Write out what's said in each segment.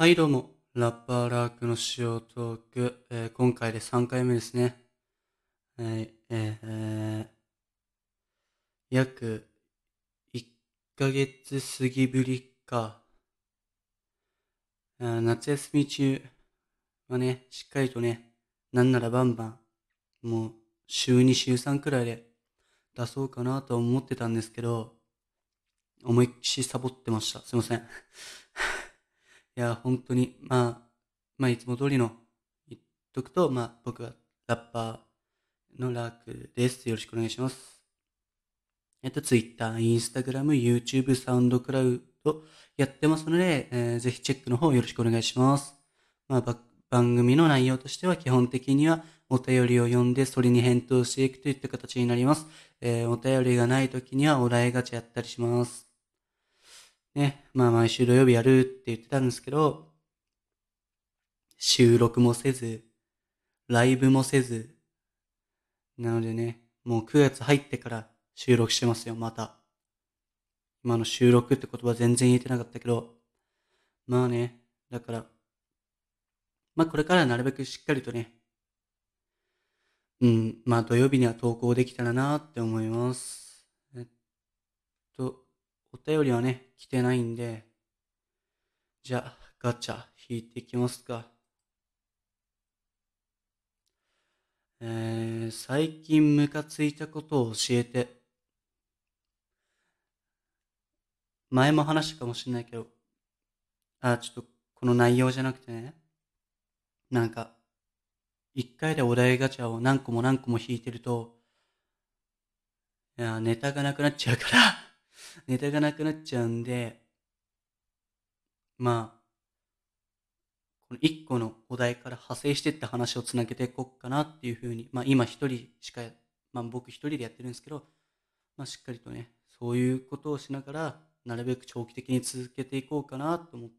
はい、どうも。ラッパーラークの塩トーク、えー今回で3回目ですね。はい、えーえー約1ヶ月過ぎぶりか。あ夏休み中はね、しっかりとね、なんならバンバン、もう週2、週3くらいで出そうかなと思ってたんですけど、思いっきりサボってました。すいません。いや、本当に、まあ、まあ、いつも通りの言っとくと、まあ、僕はラッパーのラークです。よろしくお願いします。えっと、Twitter、Instagram、YouTube、サウンドクラウドやってますので、えーぜひチェックの方よろしくお願いします。まあ、番組の内容としては基本的にはお便りを読んでそれに返答していくといった形になります。えーお便りがない時にはお題ガチャやったりします。ね、まあ毎週土曜日やるって言ってたんですけど、収録もせず、ライブもせず、なのでね、もう9月入ってから収録してますよ、また。今の収録って言葉全然言えてなかったけど、まあね、だから、まあこれからなるべくしっかりとね、うん、まあ土曜日には投稿できたらなって思います。えっと、お便りはね、来てないんで、じゃあ、ガチャ引いていきますか。えー、最近ムカついたことを教えて。前も話したかもしれないけど、あ、ちょっとこの内容じゃなくてね、なんか、一回でお題ガチャを何個も何個も引いてると、いや、ネタがなくなっちゃうから、ネタがなくなっちゃうんで、まあ、この一個のお題から派生してって話をつなげていこうかなっていうふうに、まあ今一人しか、まあ僕一人でやってるんですけど、まあしっかりとね、そういうことをしながら、なるべく長期的に続けていこうかなと思っ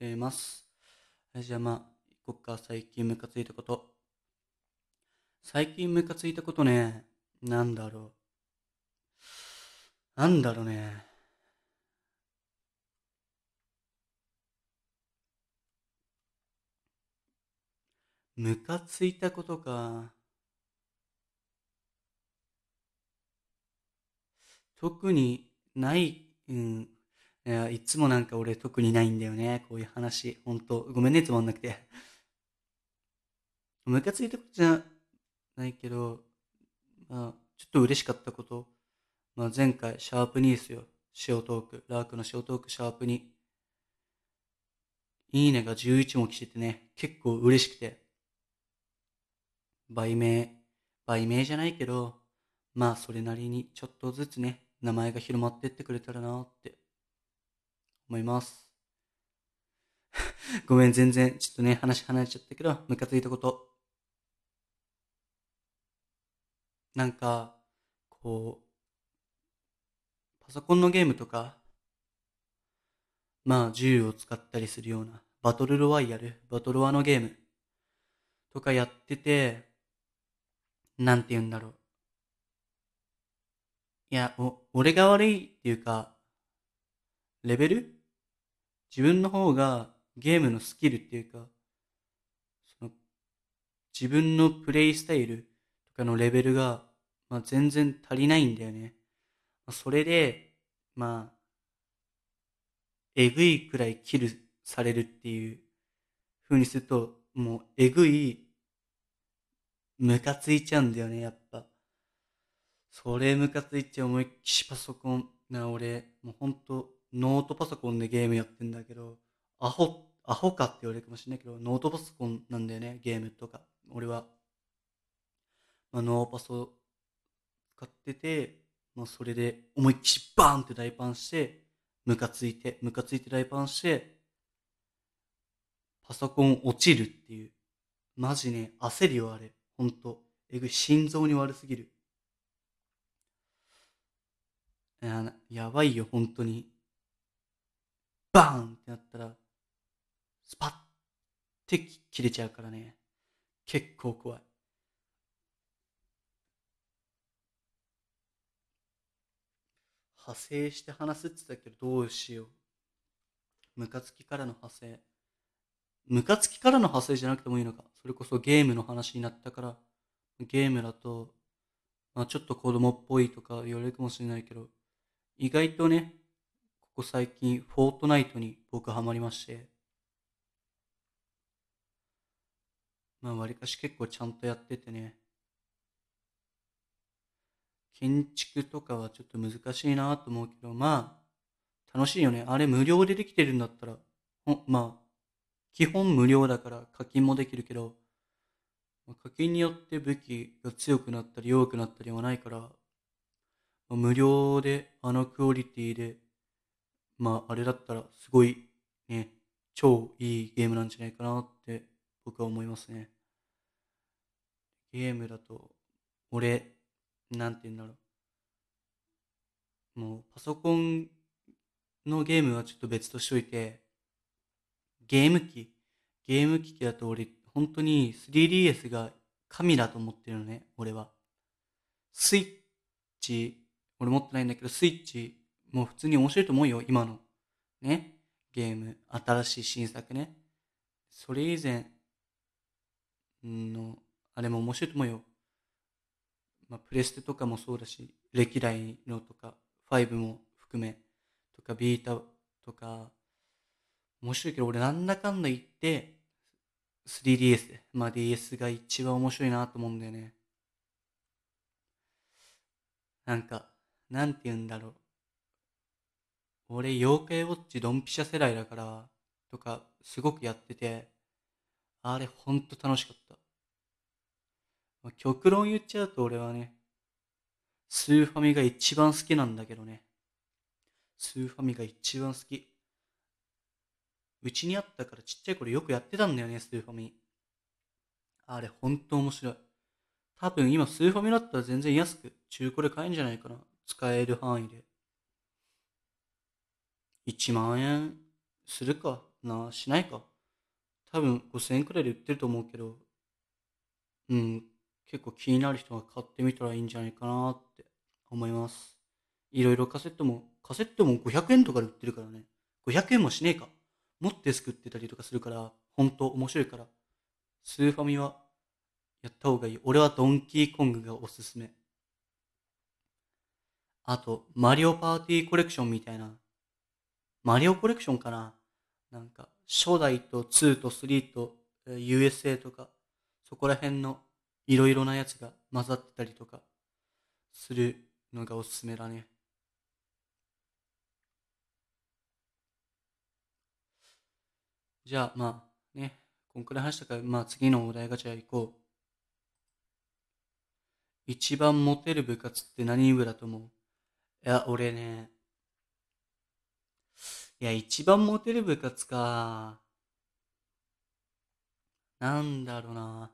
てます。じゃあまあ、行こっか、最近ムカついたこと。最近ムカついたことね、なんだろう。なんだろうね。ムカついたことか。特にない、うん。いや、いつもなんか俺特にないんだよね。こういう話。ほんと。ごめんね、つまんなくて。ムカついたことじゃないけど、まあ、ちょっと嬉しかったこと。まあ、前回、シャープ2ですよ。塩トーク。ラークの塩トーク、シャープ2。いいねが11も来ててね、結構嬉しくて。売名、売名じゃないけど、まあそれなりにちょっとずつね、名前が広まってってくれたらなって思います。ごめん、全然、ちょっとね、話離れちゃったけど、ムカついたこと。なんか、こう、パソコンのゲームとか、まあ銃を使ったりするような、バトルロワイヤル、バトルワのゲームとかやってて、なんて言うんだろう。いや、お、俺が悪いっていうか、レベル？自分の方がゲームのスキルっていうか、その、自分のプレイスタイルとかのレベルが、まあ、全然足りないんだよね。それで、まあ、えぐいくらいキルされるっていう風にすると、もうえぐい、ムカついちゃうんだよね、やっぱ。それムカついちゃう思いっきしパソコンな、俺、もうほんと、ノートパソコンでゲームやってんだけど、アホ、アホかって言われるかもしれないけど、ノートパソコンなんだよね、ゲームとか。俺は。まあ、ノーパソ使ってて、まあ、それで思いっきしバーンって大パンして、ムカついて、ムカついて大パンして、パソコン落ちるっていう。マジね、焦るよ、あれ。ほんと。えぐい、心臓に悪すぎる。や、やばいよ、本当に。バーンってなったら、スパッて切れちゃうからね。結構怖い。派生して話すって言ったけど、どうしよう。ムカつきからの派生。ムカつきからの派生じゃなくてもいいのか。それこそゲームの話になったから、ゲームだと、まあちょっと子供っぽいとか言われるかもしれないけど、意外とね、ここ最近、フォートナイトに僕ハマりまして、まあわりかし結構ちゃんとやっててね、建築とかはちょっと難しいなと思うけど、まあ、楽しいよね。あれ無料でできてるんだったら、ほまあ、基本無料だから課金もできるけど、課金によって武器が強くなったり弱くなったりはないから、ま、無料であのクオリティで、まああれだったらすごいね、超いいゲームなんじゃないかなって僕は思いますね。ゲームだと、俺、なんて言うんだろう。もうパソコンのゲームはちょっと別としといて、ゲーム機、ゲーム機器だと俺、本当に 3DS が神だと思ってるのね、俺は。スイッチ、俺持ってないんだけど、スイッチ、もう普通に面白いと思うよ、今の。ね。ゲーム、新しい新作ね。それ以前の、あれも面白いと思うよ。まあ、プレステとかもそうだし、歴代のとか、5も含め、とか、ビータとか、面白いけど、俺なんだかんだ言って、3DS、まあ DS が一番面白いなと思うんだよね。なんか、なんて言うんだろう。俺、妖怪ウォッチドンピシャ世代だから、とか、すごくやってて、あれ、ほんと楽しかった。まあ、極論言っちゃうと俺はね、スーファミが一番好きなんだけどね。スーファミが一番好き。うちにあったからちっちゃい頃よくやってたんだよね、スーファミ。あれ、ほんと面白い。多分今スーファミだったら全然安く中古で買えんじゃないかな。使える範囲で。1万円するかなしないか。多分5000円くらいで売ってると思うけど、うん、結構気になる人が買ってみたらいいんじゃないかなって思います。いろいろカセットも、カセットも500円とかで売ってるからね。500円もしねえか。もっと安くってたりとかするから、本当面白いから。スーファミはやった方がいい。俺はドンキーコングがおすすめ。あと、マリオパーティーコレクションみたいな。マリオコレクションかななんか、初代と2と3と USA とか、そこら辺のいろいろなやつが混ざってたりとかするのがおすすめだね。じゃあまあね、こんくらい話したから、まあ次のお題ガチャ行こう。一番モテる部活って何部だと思う？いや、俺ね、いや、一番モテる部活か。なんだろうな。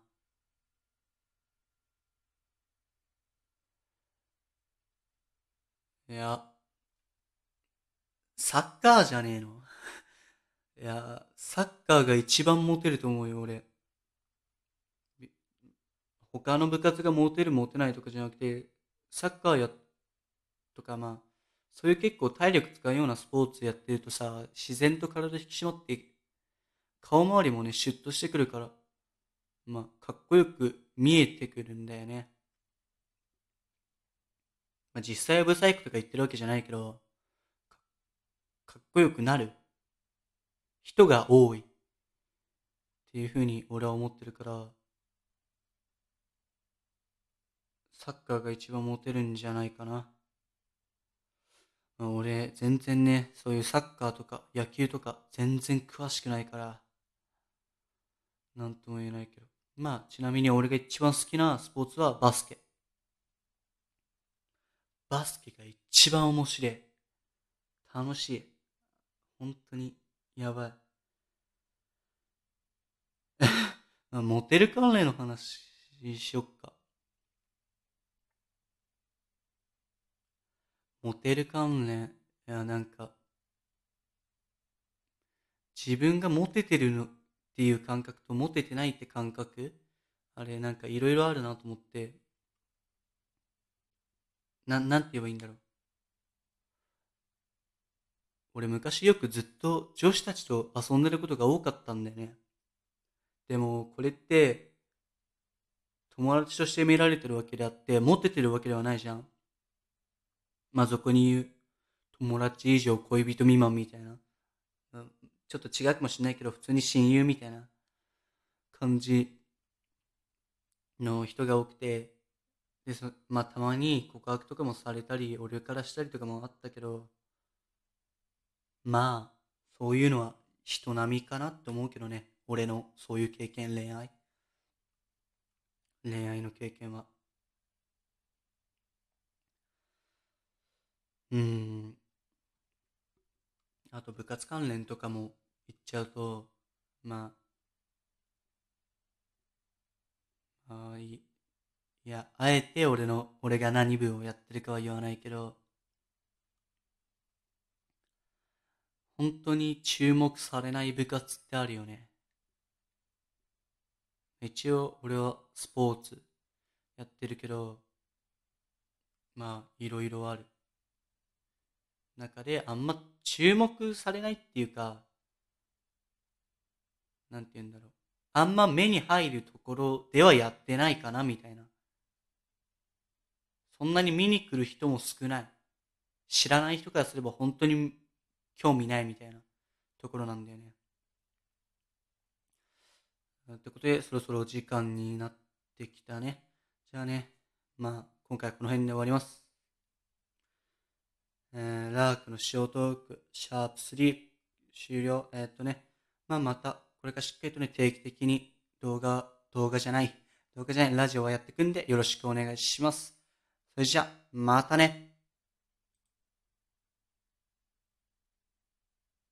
いや、サッカーじゃねえの いや、サッカーが一番モテると思うよ、俺。他の部活がモテるモテないとかじゃなくて、サッカーや、とかまあ、そういう結構体力使うようなスポーツやってるとさ、自然と体引き締まって、顔周りもね、シュッとしてくるから、まあ、かっこよく見えてくるんだよね。まあ、実際はブサイクとか言ってるわけじゃないけど、かっこよくなる人が多いっていうふうに俺は思ってるから、サッカーが一番モテるんじゃないかな。まあ、俺、全然ね、そういうサッカーとか野球とか全然詳しくないから、なんとも言えないけど。まあ、ちなみに俺が一番好きなスポーツはバスケ。バスケが一番面白い。楽しい。本当にやばい。あモテる関連の話しよっか。モテる関連。いや、なんか、自分がモテてるのっていう感覚とモテてないって感覚？あれ、なんかいろいろあるなと思って、な、なんて言えばいいんだろう。俺昔よくずっと女子たちと遊んでることが多かったんだよね。でも、これって、友達として見られてるわけであって、持っててるわけではないじゃん。まあ、そこに言う、友達以上恋人未満みたいな。ちょっと違うかもしれないけど、普通に親友みたいな感じの人が多くて、で、そまあ、たまに告白とかもされたり、俺からしたりとかもあったけど、まあ、そういうのは人並みかなって思うけどね。俺のそういう経験、恋愛。恋愛の経験は。うん。あと部活関連とかも言っちゃうと、まあ、あいいいや、あえて俺の、俺が何部をやってるかは言わないけど、本当に注目されない部活ってあるよね。一応俺はスポーツやってるけど、まあいろいろある。中であんま注目されないっていうか、なんて言うんだろう。あんま目に入るところではやってないかなみたいな。そんなに見に来る人も少ない。知らない人からすれば本当に興味ないみたいなところなんだよね。ってことで、そろそろ時間になってきたね。じゃあね、まあ、今回はこの辺で終わります。えー、ラークのショートーク、シャープ3、終了。えー、っとね、まあ、また、これからしっかりとね、定期的に動画、動画じゃない、動画じゃない、ラジオをやっていくんで、よろしくお願いします。それじゃ、またね。